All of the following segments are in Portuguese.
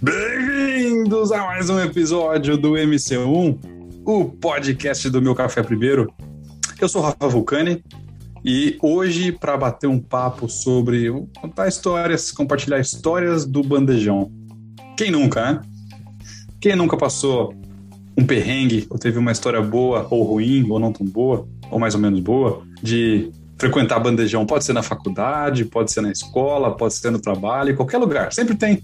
Bem-vindos a mais um episódio do MC1, o podcast do Meu Café Primeiro. Eu sou Rafa Vulcani e hoje, para bater um papo sobre contar histórias, compartilhar histórias do bandejão. Quem nunca, né? Quem nunca passou um perrengue, ou teve uma história boa ou ruim, ou não tão boa, ou mais ou menos boa, de frequentar bandejão? Pode ser na faculdade, pode ser na escola, pode ser no trabalho, em qualquer lugar. Sempre tem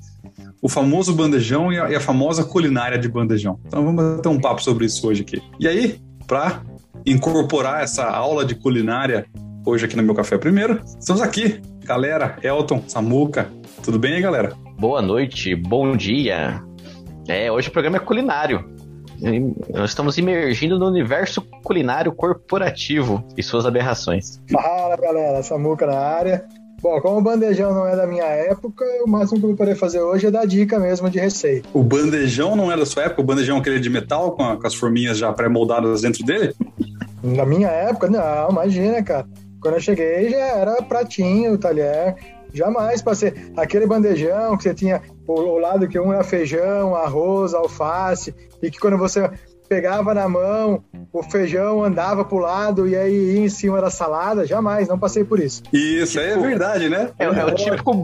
o famoso bandejão e a, e a famosa culinária de bandejão. Então vamos bater um papo sobre isso hoje aqui. E aí, para incorporar essa aula de culinária hoje aqui no meu café primeiro, estamos aqui, galera, Elton, Samuca, tudo bem aí, galera? Boa noite, bom dia. É, hoje o programa é culinário. Nós estamos imergindo no universo culinário corporativo e suas aberrações. Fala galera, Samuca na área. Bom, como o bandejão não é da minha época, o máximo que eu vou poder fazer hoje é dar dica mesmo de receita. O bandejão não é da sua época? O bandejão é aquele de metal com, a, com as forminhas já pré-moldadas dentro dele? Na minha época, não, imagina, cara. Quando eu cheguei já era pratinho, talher. Jamais passei. Aquele bandejão que você tinha o lado que um era feijão, arroz, alface, e que quando você pegava na mão, o feijão andava pro lado e aí ia em cima da salada. Jamais, não passei por isso. Isso tipo, é verdade, né? É, é o típico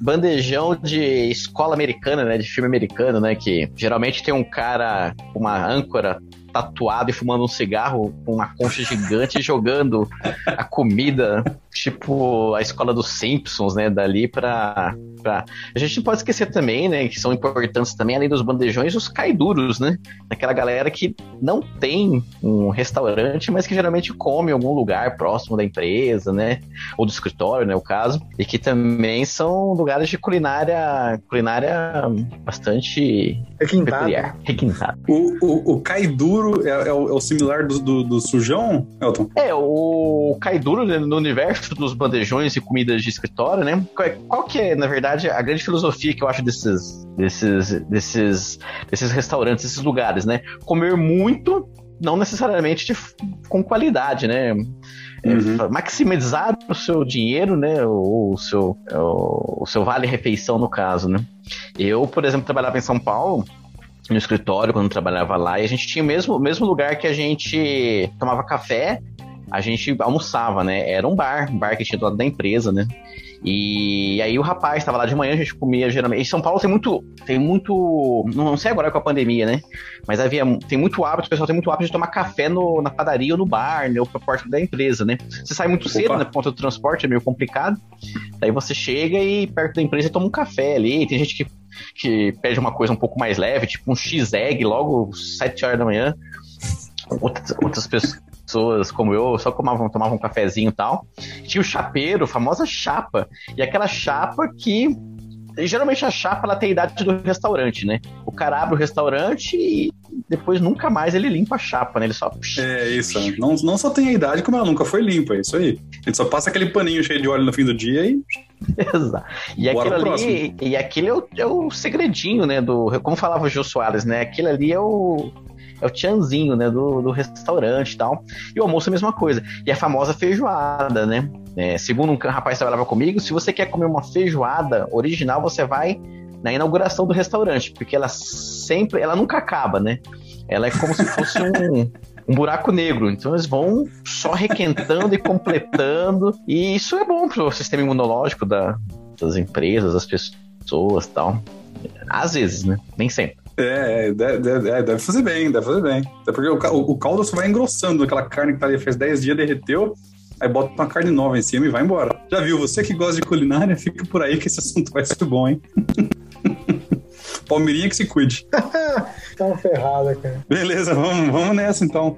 bandejão de escola americana, né? De filme americano, né? Que geralmente tem um cara com uma âncora tatuado e fumando um cigarro com uma concha gigante jogando a comida, tipo a escola dos Simpsons, né? Dali pra, pra. A gente não pode esquecer também, né? Que são importantes também, além dos bandejões, os caiduros, né? Aquela galera que não tem um restaurante, mas que geralmente come em algum lugar próximo da empresa, né? Ou do escritório, né? O caso. E que também são lugares de culinária, culinária bastante Requintado. peculiar. Requintado. O, o, o caiduro Kaiduro é, é, o, é o, similar do, do, do, sujão, Elton? É, o Kaiduro né, no universo dos bandejões e comidas de escritório, né? Qual, qual, que é, na verdade, a grande filosofia que eu acho desses, desses, desses, desses restaurantes, desses lugares, né? Comer muito, não necessariamente de, com qualidade, né? É, uhum. maximizar o seu dinheiro, né? O, o seu, o, o seu vale-refeição, no caso, né? Eu, por exemplo, trabalhava em São Paulo no escritório quando trabalhava lá e a gente tinha o mesmo, mesmo lugar que a gente tomava café, a gente almoçava, né? Era um bar, um bar que tinha do lado da empresa, né? E aí o rapaz estava lá de manhã, a gente comia geralmente. Em São Paulo tem muito. Tem muito. Não sei agora com a pandemia, né? Mas havia. Tem muito hábito, o pessoal tem muito hábito de tomar café no, na padaria ou no bar, né? Ou pra porta da empresa, né? Você sai muito cedo, né? Por conta do transporte, é meio complicado. Daí você chega e perto da empresa toma um café ali. Tem gente que que pede uma coisa um pouco mais leve, tipo um X-Egg logo 7 horas da manhã. Outras, outras pessoas como eu só tomavam, tomavam um cafezinho e tal. Tinha o chapeiro, a famosa chapa. E aquela chapa que geralmente a chapa ela tem a idade do restaurante, né? O cara abre o restaurante e depois nunca mais ele limpa a chapa, né? Ele só. É isso. Não, não só tem a idade, como ela nunca foi limpa, é isso aí. Ele só passa aquele paninho cheio de óleo no fim do dia e. Exato. E aquilo ali, e aquilo é o, é o segredinho, né? Do, como falava o Gil Soares, né? Aquilo ali é o, é o tchanzinho, né, do, do restaurante e tal. E o almoço é a mesma coisa. E a famosa feijoada, né? É, segundo um rapaz que trabalhava comigo, se você quer comer uma feijoada original, você vai na inauguração do restaurante, porque ela sempre, ela nunca acaba, né? Ela é como se fosse um, um buraco negro. Então eles vão só requentando e completando. E isso é bom para o sistema imunológico da, das empresas, das pessoas tal. Às vezes, né? Nem sempre. É, é deve, é, deve fazer bem, deve fazer bem. Até porque o, o, caldo só vai engrossando, aquela carne que tá ali faz 10 dias, derreteu, aí bota uma carne nova em cima e vai embora. Já viu? Você que gosta de culinária, fica por aí que esse assunto vai ser bom, hein? Palmeirinha que se cuide. tá ferrada, cara. Beleza, vamos, vamos nessa então.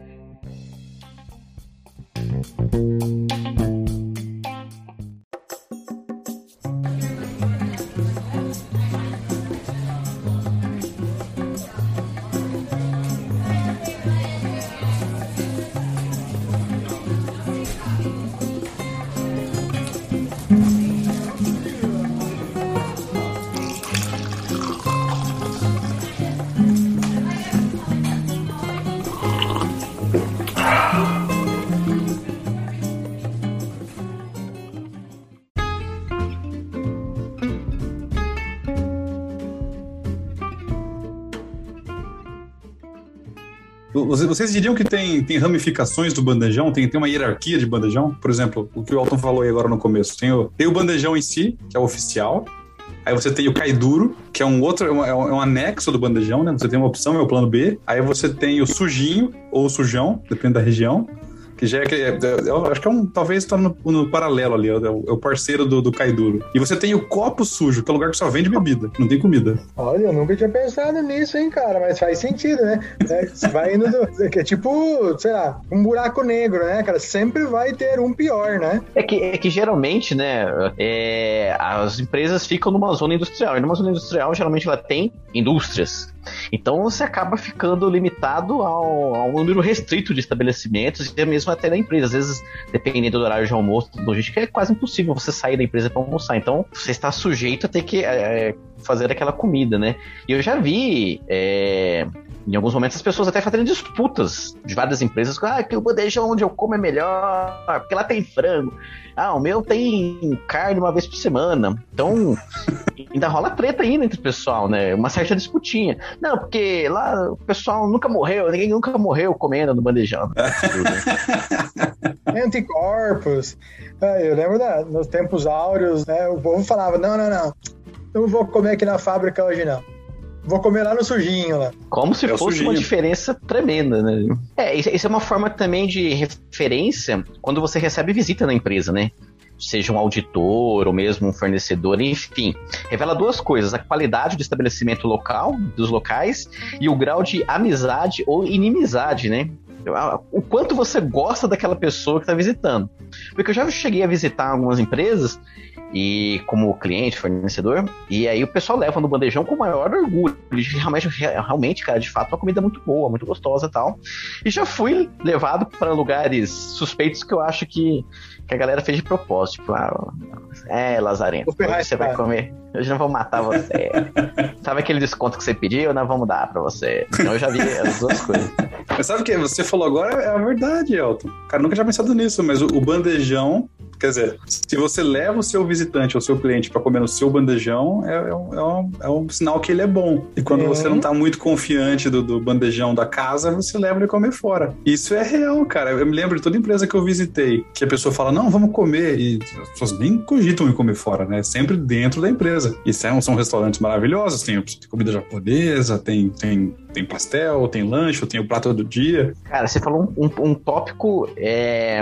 Vocês diriam que tem, tem ramificações do bandejão? Tem, tem uma hierarquia de bandejão? Por exemplo, o que o Alton falou aí agora no começo. Tem o, tem o bandejão em si, que é o oficial. Aí você tem o Kaiduro, que é um outro, é um, é um, anexo do bandejão, né? Você tem uma opção, é o plano B. Aí você tem o sujinho ou o sujão, depende da região que já é, é, eu acho que é um, talvez está no, no, paralelo ali, é o, é o parceiro do, do Kaiduro. E você tem o copo sujo, que é o lugar que só vende bebida, não tem comida. Olha, eu nunca tinha pensado nisso, hein, cara, mas faz sentido, né? É, você vai indo do, é, é tipo, sei lá, um buraco negro, né, cara? Sempre vai ter um pior, né? É que, é que geralmente, né, é, as empresas ficam numa zona industrial, e numa zona industrial geralmente ela tem indústrias. Então você acaba ficando limitado ao, ao número restrito de estabelecimentos e mesmo até da empresa. Às vezes, dependendo do horário de almoço, logística, é quase impossível você sair da empresa para almoçar. Então você está sujeito a ter que é, fazer aquela comida, né? E eu já vi. É, em alguns momentos as pessoas até fazendo disputas de várias empresas. Ah, que o bandejão onde eu como é melhor, porque lá tem frango. Ah, o meu tem carne uma vez por semana. Então, ainda rola treta ainda entre o pessoal, né? Uma certa disputinha. Não, porque lá o pessoal nunca morreu, ninguém nunca morreu comendo no bandejão. Anticorpos. É, eu lembro da, nos tempos áureos, né? O povo falava: não, não, não. Não vou comer aqui na fábrica hoje, não. Vou comer lá no sujinho lá. Como se é fosse uma diferença tremenda, né? É, isso é uma forma também de referência quando você recebe visita na empresa, né? Seja um auditor ou mesmo um fornecedor, enfim. Revela duas coisas: a qualidade do estabelecimento local, dos locais, e o grau de amizade ou inimizade, né? o quanto você gosta daquela pessoa que está visitando. Porque eu já cheguei a visitar algumas empresas e como cliente, fornecedor, e aí o pessoal leva no bandejão com o maior orgulho. Realmente, realmente, cara, de fato, uma comida muito boa, muito gostosa e tal. E já fui levado para lugares suspeitos que eu acho que, que a galera fez de propósito. Tipo, ah, é, Lazarento, você vai comer. Hoje não vou matar você. sabe aquele desconto que você pediu? Nós vamos dar para você. Então eu já vi as duas coisas. Mas sabe o que você falou agora? É a verdade, Elton. Cara, nunca tinha pensado nisso, mas o, o bandejão Quer dizer, se você leva o seu visitante ou seu cliente para comer no seu bandejão, é, é, um, é, um, é, um, sinal que ele é bom. E quando você não tá muito confiante do, do, bandejão da casa, você leva ele comer fora. Isso é real, cara. Eu me lembro de toda empresa que eu visitei, que a pessoa fala, não, vamos comer. E as pessoas nem cogitam em comer fora, né? Sempre dentro da empresa. E são, são restaurantes maravilhosos, tem, tem comida japonesa, tem, tem tem pastel, tem lanche, tem o prato do dia. Cara, você falou um, um, um tópico é,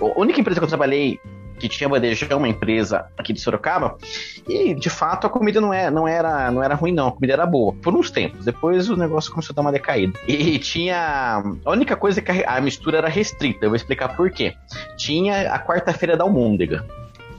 a única empresa que eu trabalhei que tinha bandejão, uma empresa aqui de Sorocaba, e de fato a comida não, é, não, era, não era ruim, não, a comida era boa, por uns tempos. Depois o negócio começou a dar uma decaída. E tinha. A única coisa é que a mistura era restrita, eu vou explicar por quê. Tinha a quarta-feira da almôndega.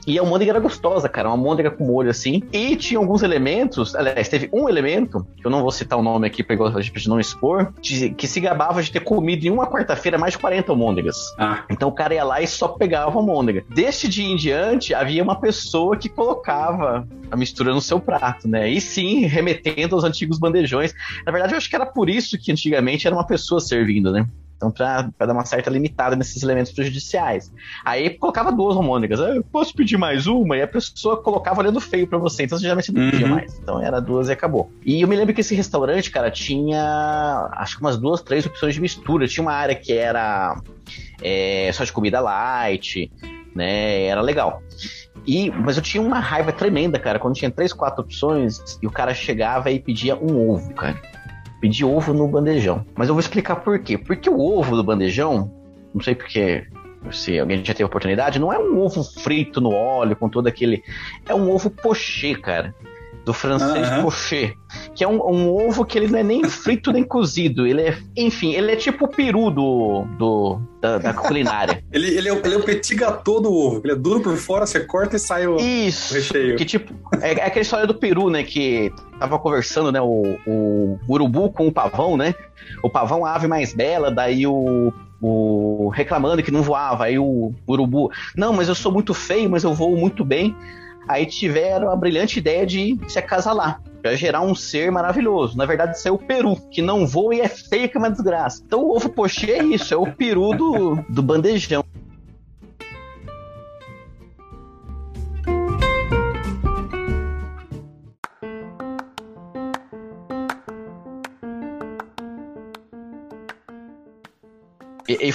E a almôndega era gostosa, cara. Uma almôndega com molho assim. E tinha alguns elementos. Aliás, teve um elemento, que eu não vou citar o nome aqui pra gente não expor, de, que se gabava de ter comido em uma quarta-feira mais de 40 almôndegas. Ah. Então o cara ia lá e só pegava a almôndega. Deste dia em diante, havia uma pessoa que colocava a mistura no seu prato, né? E sim, remetendo aos antigos bandejões. Na verdade, eu acho que era por isso que antigamente era uma pessoa servindo, né? Então, para dar uma certa limitada nesses elementos prejudiciais. Aí colocava duas homônicas. Eu posso pedir mais uma? E a pessoa colocava olhando feio para você. Então, você geralmente não pedia uhum. mais. Então, era duas e acabou. E eu me lembro que esse restaurante, cara, tinha acho que umas duas, três opções de mistura. Tinha uma área que era é, só de comida light, né? Era legal. E, mas eu tinha uma raiva tremenda, cara, quando tinha três, quatro opções e o cara chegava e pedia um ovo, cara pedir ovo no bandejão. Mas eu vou explicar por quê. Porque o ovo do bandejão, não sei porque se alguém já teve oportunidade, não é um ovo frito no óleo com todo aquele. É um ovo pochê, cara. Do francês uhum. pochê. Que é um, um, ovo que ele não é nem frito nem cozido. Ele é, enfim, ele é tipo o peru do, do, da, da culinária. ele, ele, é, ele é o petit gâteau do ovo. Ele é duro por fora, você corta e sai o, Isso, o recheio. Que tipo, é, é aquela história do peru, né? Que tava conversando, né? O, o urubu com o pavão, né? O pavão a ave mais bela, daí o, o reclamando que não voava, aí o urubu, não, mas eu sou muito feio, mas eu voo muito bem. Aí tiveram a brilhante ideia de se acasalar, para gerar um ser maravilhoso. Na verdade, isso é o peru, que não voa e é feio que é uma desgraça. Então o ovo pochê é isso, é o peru do, do bandejão.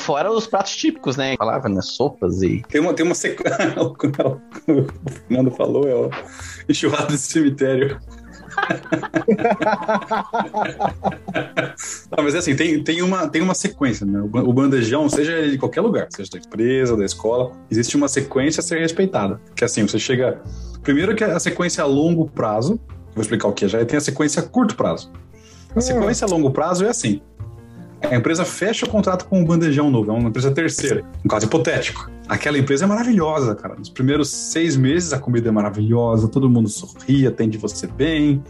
Fora os pratos típicos, né? Falava, né? Sopas e. Tem uma, tem uma sequência. o Fernando falou, é o enxurrado de cemitério. Não, mas é assim, tem, tem, uma, tem uma sequência, né? O bandejão, seja de qualquer lugar, seja da empresa, da escola, existe uma sequência a ser respeitada. Que assim, você chega. Primeiro que a sequência a longo prazo, vou explicar o que já tem a sequência a curto prazo. A hum. sequência a longo prazo é assim. A empresa fecha o contrato com o bandejão novo, é uma empresa terceira, um caso hipotético. Aquela empresa é maravilhosa, cara. Nos primeiros seis meses a comida é maravilhosa, todo mundo sorri, atende você bem,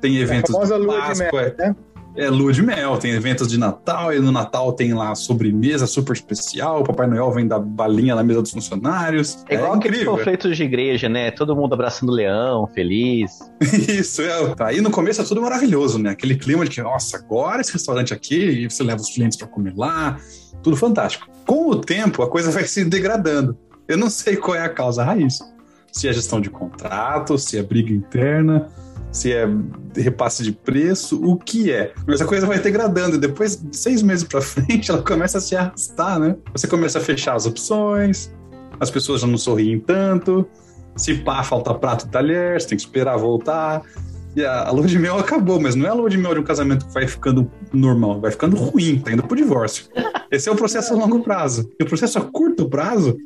tem eventos é a de Páscoa. Mel, né? É lua de mel, tem eventos de Natal, e no Natal tem lá sobremesa super especial, o Papai Noel vem dar balinha na mesa dos funcionários. É igual é aqueles conflitos de igreja, né? Todo mundo abraçando o leão, feliz. Isso, é. Aí no começo é tudo maravilhoso, né? Aquele clima de que, nossa, agora esse restaurante aqui, e você leva os clientes para comer lá, tudo fantástico. Com o tempo, a coisa vai se degradando. Eu não sei qual é a causa raiz. Se é gestão de contrato, se é briga interna, se é repasse de preço, o que é. Mas a coisa vai degradando e depois de seis meses para frente ela começa a se arrastar, né? Você começa a fechar as opções, as pessoas já não sorriem tanto, se pá, falta prato e talher, você tem que esperar voltar. E a, a lua de mel acabou, mas não é a lua de mel de um casamento que vai ficando normal, vai ficando ruim, tá indo pro divórcio. Esse é o processo a longo prazo. E o processo a curto prazo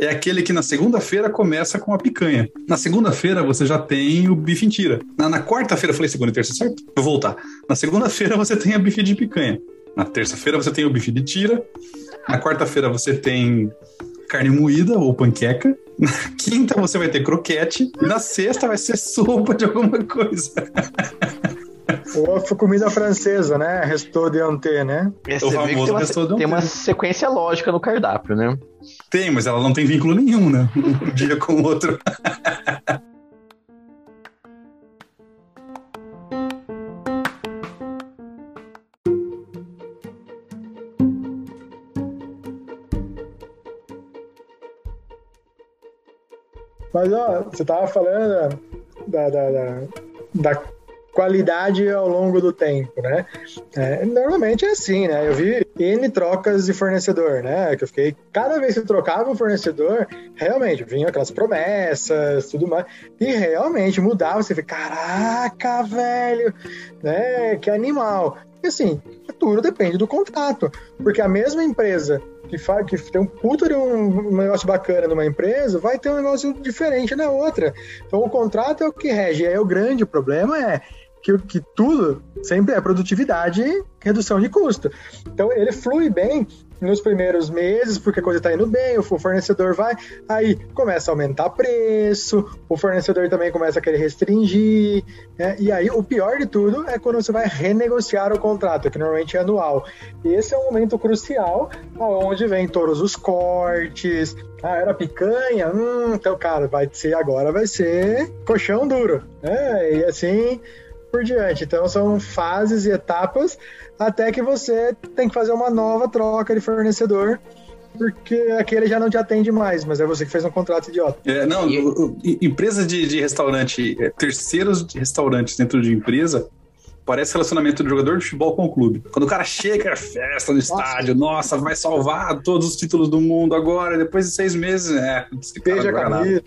é aquele que na segunda-feira começa com a picanha. Na segunda-feira você já tem o bife em tira. Na, na quarta-feira, falei segunda e terça, certo? Vou voltar. Na segunda-feira você tem a bife de picanha. Na terça-feira você tem o bife de tira. Na quarta-feira você tem carne moída ou panqueca. Na quinta você vai ter croquete. E na sexta vai ser sopa de alguma coisa. Ou comida francesa, né? Restou de ante, né? Esse o famoso tem, uma, tem uma sequência lógica no cardápio, né? Tem, mas ela não tem vínculo nenhum, né? Um dia com o outro. Mas, ó, você tava falando da, da, da, da qualidade ao longo do tempo, né? É, normalmente é assim, né? Eu vi N trocas de fornecedor, né? Que eu fiquei, cada vez que eu trocava um fornecedor, realmente, vinha aquelas promessas, tudo mais, e realmente mudava, você fica, caraca, velho, né? Que animal. E assim, tudo depende do contrato, porque a mesma empresa que, faz, que tem um puto de um, negócio bacana numa empresa, vai ter um negócio diferente na outra. Então o contrato é o que rege. E aí o grande problema é que, que tudo sempre é produtividade e redução de custo. Então ele flui bem nos primeiros meses, porque a coisa está indo bem, o fornecedor vai, aí começa a aumentar preço, o fornecedor também começa a querer restringir, né? e aí o pior de tudo é quando você vai renegociar o contrato, que normalmente é anual. E esse é um momento crucial, onde vem todos os cortes, ah, era picanha? Hum, então, cara, vai ser agora, vai ser colchão duro. né? e assim, por diante. Então são fases e etapas até que você tem que fazer uma nova troca de fornecedor porque aquele já não te atende mais, mas é você que fez um contrato idiota. É, não, empresa de, de restaurante, é, terceiros de restaurantes dentro de empresa, Parece relacionamento de jogador de futebol com o clube. Quando o cara chega, é festa no estádio, nossa, vai salvar todos os títulos do mundo agora, depois de seis meses, é.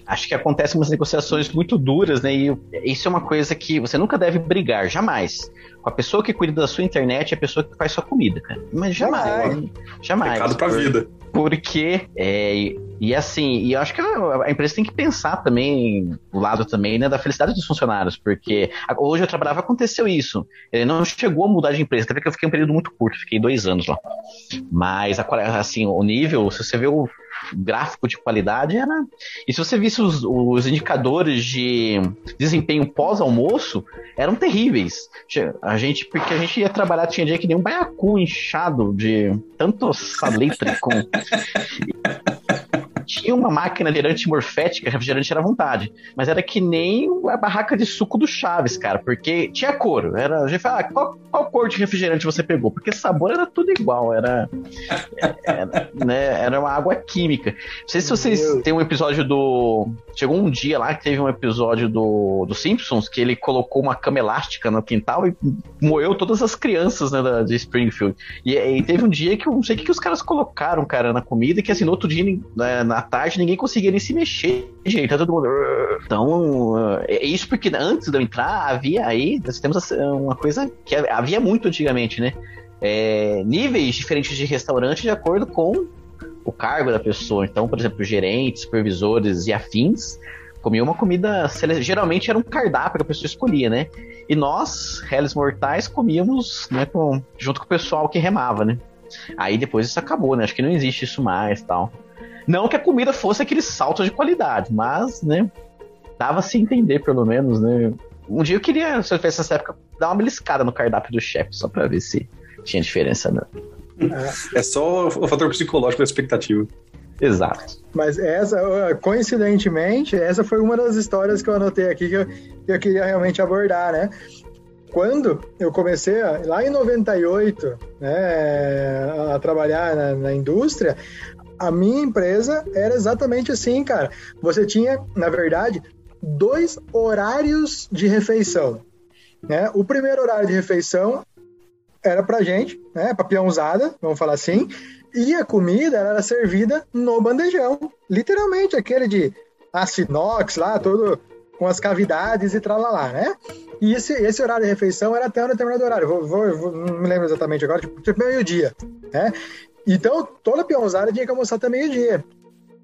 Acho que acontecem umas negociações muito duras, né? E isso é uma coisa que você nunca deve brigar, jamais. Com a pessoa que cuida da sua internet é a pessoa que faz sua comida, cara. Mas jamais. Jamais. Pecado pra vida. Porque, é, e assim, e eu acho que a empresa tem que pensar também, o lado também, né, da felicidade dos funcionários, porque hoje eu trabalhava, aconteceu isso. Ele não chegou a mudar de empresa, até porque eu fiquei um período muito curto, fiquei dois anos lá. Mas, assim, o nível, se você vê o gráfico de qualidade era. E se você visse os, os indicadores de desempenho pós-almoço, eram terríveis. A gente, porque a gente ia trabalhar, tinha dia que nem um baiacu inchado de tanto salitre com. tinha uma máquina de refrigerante morfética, refrigerante era à vontade. Mas era que nem a barraca de suco do Chaves, cara, porque tinha cor. Era, a gente fala, ah, qual, qual cor de refrigerante você pegou? Porque sabor era tudo igual, era, era, né, era uma água química. Não sei se vocês têm um episódio do. Chegou um dia lá que teve um episódio do, do Simpsons que ele colocou uma cama elástica no quintal e moeu todas as crianças né, da, de Springfield. E, e teve um dia que eu não sei o que, que os caras colocaram, cara, na comida, que assim, no outro dia, né, na tarde, ninguém conseguia nem se mexer, gente. Tá todo mundo. Então, é isso porque antes de eu entrar, havia aí, nós temos uma coisa que havia muito antigamente, né? É, níveis diferentes de restaurante de acordo com o cargo da pessoa. Então, por exemplo, gerentes, supervisores e afins comiam uma comida. Geralmente era um cardápio que a pessoa escolhia, né? E nós, réis mortais, comíamos né, com, junto com o pessoal que remava, né? Aí depois isso acabou, né? Acho que não existe isso mais tal. Não que a comida fosse aquele salto de qualidade, mas, né? Dava-se entender, pelo menos, né? Um dia eu queria, se eu tivesse nessa época, dar uma beliscada no cardápio do chefe, só pra ver se tinha diferença, né? É só o fator psicológico da expectativa. Exato. Mas essa, coincidentemente, essa foi uma das histórias que eu anotei aqui que eu, que eu queria realmente abordar, né? Quando eu comecei, lá em 98, né, a trabalhar na, na indústria, a minha empresa era exatamente assim, cara. Você tinha, na verdade, dois horários de refeição. Né? O primeiro horário de refeição era pra gente, né? Pra peãozada, vamos falar assim. E a comida era servida no bandejão. Literalmente, aquele de aço inox lá, todo com as cavidades e tralalá, né? E esse, esse horário de refeição era até um determinado horário. Vou, vou, vou não me lembro exatamente agora, tipo, tipo meio-dia, né? Então, toda peãozada tinha que almoçar até meio-dia.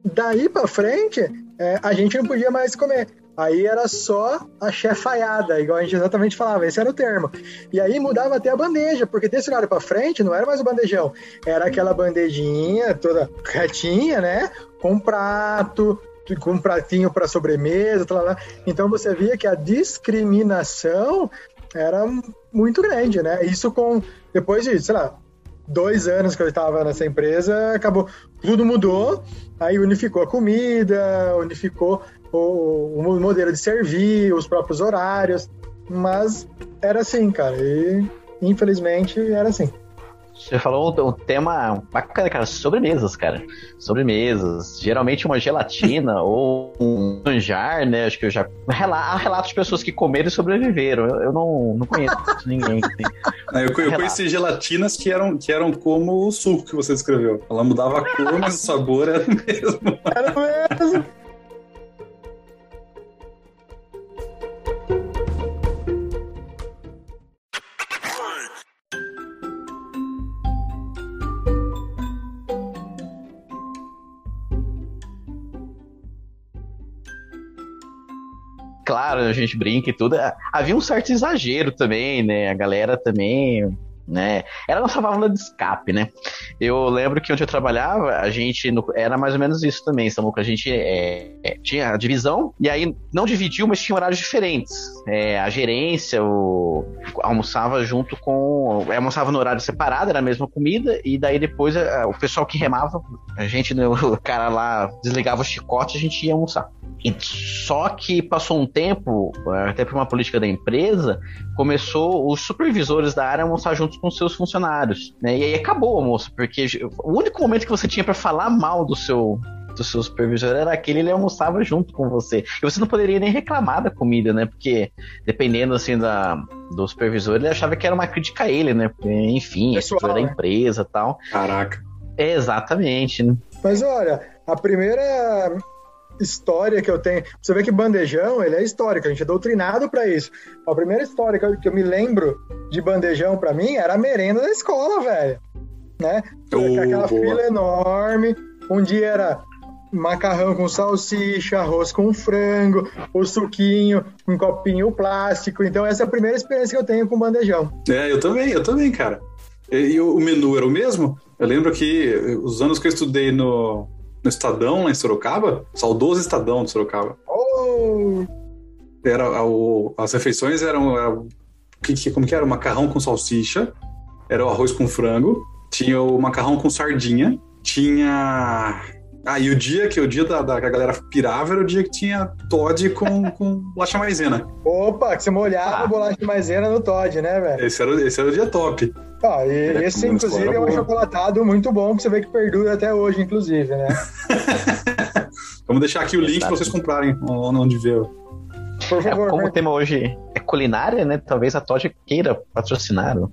Daí para frente, é, a gente não podia mais comer. Aí era só a chefaiada, igual a gente exatamente falava, esse era o termo. E aí mudava até a bandeja, porque desse lado para frente não era mais o bandejão, era aquela bandejinha toda retinha, né? Com prato, com um pratinho para sobremesa, tal, lá. Então você via que a discriminação era muito grande, né? Isso com depois de, sei lá, dois anos que eu estava nessa empresa, acabou, tudo mudou, aí unificou a comida, unificou o, o modelo de servir, os próprios horários, mas era assim, cara, e infelizmente era assim. Você falou um, tema bacana, cara, sobremesas, cara. Sobremesas. Geralmente uma gelatina ou um manjar, né? Acho que eu já. Há relatos de pessoas que comeram e sobreviveram. Eu, eu não, não conheço ninguém. eu, eu conheci gelatinas que eram, que eram como o suco que você descreveu. Ela mudava a cor, mas o sabor era o mesmo. Era o mesmo. Claro, a gente brinca e tudo. Havia um certo exagero também, né? A galera também né? Era nossa válvula de escape, né? Eu lembro que onde eu trabalhava, a gente era mais ou menos isso também, Samuca. A gente é, é, tinha a divisão e aí não dividiu, mas tinha horários diferentes. É, a gerência o, almoçava junto com. almoçava no horário separado, era a mesma comida, e daí depois a, o pessoal que remava, a gente, né, o cara lá desligava o chicote, a gente ia almoçar. E só que passou um tempo, até por uma política da empresa, começou os supervisores da área a almoçar juntos com seus funcionários, né? E aí acabou o almoço, porque o único momento que você tinha para falar mal do seu do seu supervisor era aquele, ele almoçava junto com você. E você não poderia nem reclamar da comida, né? Porque dependendo assim da, do supervisor, ele achava que era uma crítica a ele, né? Porque, enfim, Pessoal, a da né? empresa tal. Caraca. É, exatamente, né? Mas olha, a primeira história que eu tenho. Você vê que bandejão, ele é histórico, a gente é doutrinado para isso. A primeira história que eu, que eu me lembro de bandejão para mim era a merenda da escola, velho. Né? Oh, aquela boa. fila enorme. Um dia era macarrão com salsicha, arroz com frango, o suquinho, um copinho plástico. Então, essa é a primeira experiência que eu tenho com bandejão. É, eu também, eu também, cara. E, e o menu era o mesmo? Eu lembro que os anos que eu estudei no, no Estadão, lá em Sorocaba, saudoso Estadão de Sorocaba. Oh. Era, o, as refeições eram, era, que, como que era? O macarrão com salsicha, era o arroz com frango, tinha o macarrão com sardinha, tinha Ah, e o dia que o dia da, da que a galera pirava era o dia que tinha Todd com, com bolacha maisena. Opa, que você molhava Ah. bolacha maisena no Todd, né, velho? Esse era, esse era o dia top. Ó, e É, esse, inclusive, é um boa. chocolatado muito bom que você vê que perdura até hoje, inclusive, né? Vamos deixar aqui o link para vocês comprarem onde ver. Por É, favor, como né? o tema hoje é culinária, né? Talvez a Todd queira patrocinar, ou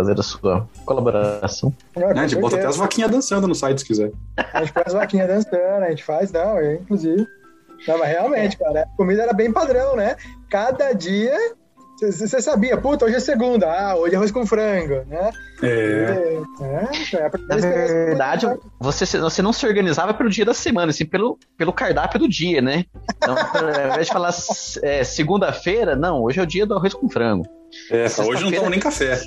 fazer a sua colaboração. É, com Né? A gente bota até as vaquinhas dançando no site se quiser. A gente faz vaquinha dançando, a gente faz, não, eu, inclusive. Não, mas realmente, cara, a comida era bem padrão, né? Cada dia. Você sabia, puta, hoje é segunda, ah, hoje é arroz com frango, né? É. É, é, a Na verdade, você, você não se organizava pelo dia da semana, assim, pelo, pelo cardápio do dia, né? Então, ao invés de falar é, segunda-feira, não, hoje é o dia do arroz com frango. É, hoje não tomo nem café.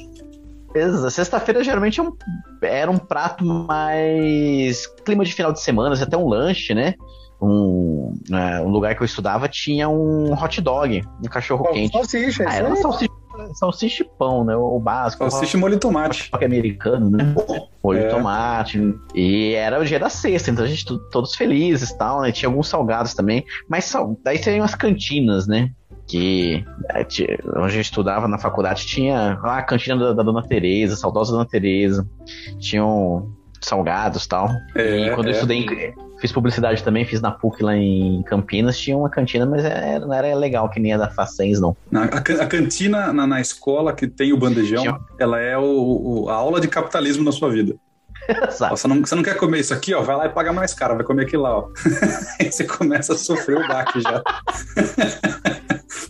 Sexta-feira geralmente é um- era um prato mais clima de final de semana, até um lanche, né? Um, é, um lugar que eu estudava tinha um hot dog, um cachorro Bom, quente. salsicha, Ah, era uma salsicha, salsicha e pão, né? O básico. Salsicha e molho de tomate. rock americano, né? Molho É. de tomate. E era o dia da sexta, então a gente to- todos felizes e tal, né? Tinha alguns salgados também. Mas daí tem as cantinas, né? Que é, onde gente estudava na faculdade tinha lá a cantina da, da Dona Tereza, saudosa Dona Tereza. Tinham salgados e tal. É, e quando eu é. estudei, em- fiz publicidade também, fiz na PUC lá em Campinas, tinha uma cantina, mas é- não era legal que nem a da Facens, não. A, a cantina na, na escola que tem o bandejão, Tinha- ela é o, o- a aula de capitalismo na sua vida. Você não, você não quer comer isso aqui, ó, vai lá e paga mais caro, vai comer aquilo lá, ó. Aí você começa a sofrer o baque já.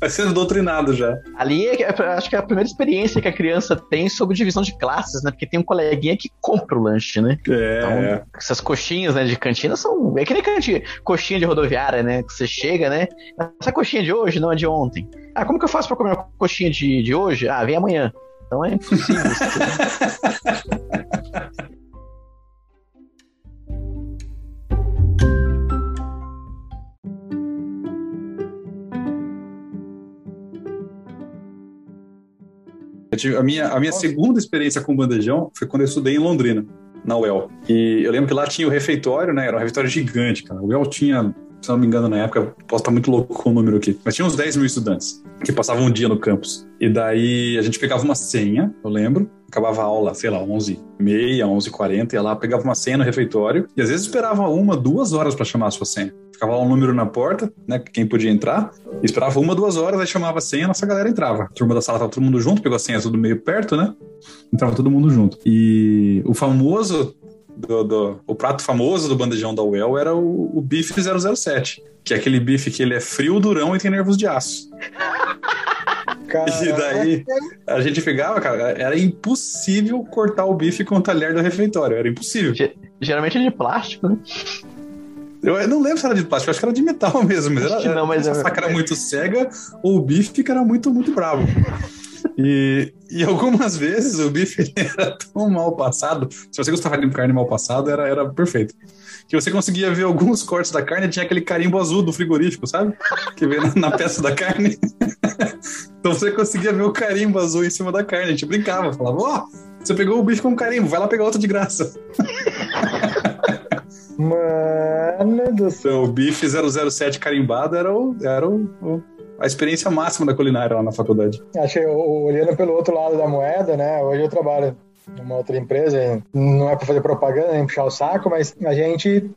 vai sendo doutrinado já. Ali é, é- acho que é a primeira experiência que a criança tem sobre divisão de classes, né? Porque tem um coleguinha que compra o lanche, né? É, Então, essas coxinhas né, de cantina são. É que nem cantina, coxinha de rodoviária, né? Que você chega, né? Essa coxinha de hoje não é de ontem. Ah, como que eu faço pra comer uma coxinha de, de hoje? Ah, vem amanhã. Então é impossível. tive- a minha, a minha segunda experiência com bandejão foi quando eu estudei em Londrina, na UEL. E eu lembro que lá tinha o refeitório, né? Era um refeitório gigante, cara. O UEL tinha, se não me engano, na época, posso estar muito louco com o número aqui, mas tinha uns 10 mil estudantes que passavam um dia no campus. E daí a gente pegava uma senha, eu lembro, acabava a aula, sei lá, 11h30, 11h40, ia lá, pegava uma senha no refeitório e às vezes esperava uma, duas horas para chamar a sua senha. Ficava lá um número na porta, né? Quem podia entrar, esperava uma, duas horas, aí chamava a senha, a nossa galera entrava. A turma da sala tava todo mundo junto, pegou a senha tudo meio perto, né? Entrava todo mundo junto. E o famoso, do, do- o prato famoso do bandejão da UEL era o, o bife 007, que é aquele bife que ele é frio, durão e tem nervos de aço. Cara, E daí a gente pegava, cara, era impossível cortar o bife com o talher do refeitório, era impossível. Geralmente é de plástico, né? Eu não lembro se era de plástico, acho que era de metal mesmo, mas era, que não, mas a é- faca era muito cega ou o bife que era muito, muito bravo. E, e algumas vezes o bife era tão mal passado, se você gostava de carne mal passada, era, era perfeito. Que você conseguia ver alguns cortes da carne, tinha aquele carimbo azul do frigorífico, sabe? Que veio na, na peça da carne. então você conseguia ver o carimbo azul em cima da carne, a gente brincava, falava, ó, você pegou o bife com carimbo, vai lá pegar outro de graça. Mano do céu. Então, o bife 007 carimbado era, o, era o, o- a experiência máxima da culinária lá na faculdade. Achei, o- olhando pelo outro lado da moeda, né? Hoje eu trabalho numa outra empresa, não é para fazer propaganda nem puxar o saco, mas a gente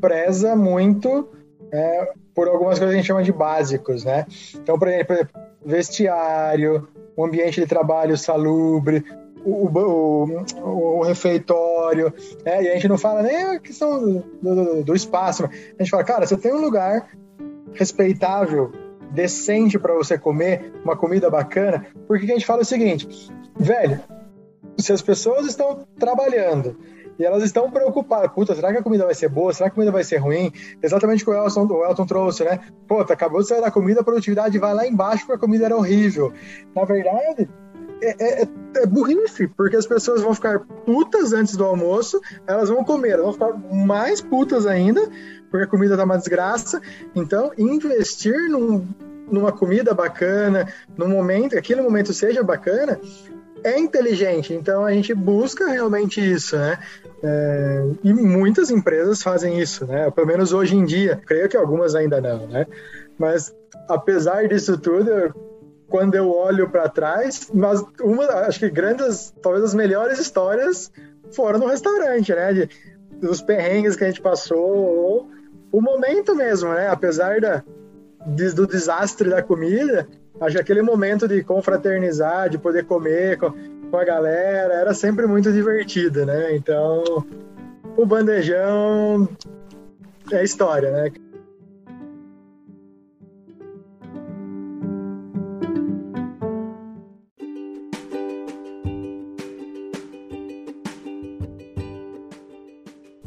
preza muito né, por algumas coisas que a gente chama de básicos, né? Então, por exemplo, vestiário, o ambiente de trabalho salubre, o, o- o refeitório, né? E a gente não fala nem a questão do, do- do espaço, a gente fala, cara, você tem um lugar respeitável, decente para você comer, uma comida bacana, porque que a gente fala o seguinte, velho, se as pessoas estão trabalhando e elas estão preocupadas, puta, será que a comida vai ser boa? Será que a comida vai ser ruim? Exatamente o que o Elton, o Elton trouxe, né? Puta, acabou de sair da comida, a produtividade vai lá embaixo porque a comida era horrível. Na verdade, é, é- é burrice, porque as pessoas vão ficar putas antes do almoço, elas vão comer, elas vão ficar mais putas ainda, porque a comida tá uma desgraça. Então, investir num- numa comida bacana, no momento, que aquele momento seja bacana, é inteligente, então a gente busca realmente isso, né? É, e muitas empresas fazem isso, né? Pelo menos hoje em dia. Creio que algumas ainda não, né? Mas apesar disso tudo, quando eu olho para trás, mas uma, acho que grandes, talvez as melhores histórias foram no restaurante, né? De, dos perrengues que a gente passou, o momento mesmo, né? Apesar da, de, do desastre da comida, acho que aquele momento de confraternizar, de poder comer com, com a galera, era sempre muito divertido, né? Então, o bandejão é história, né?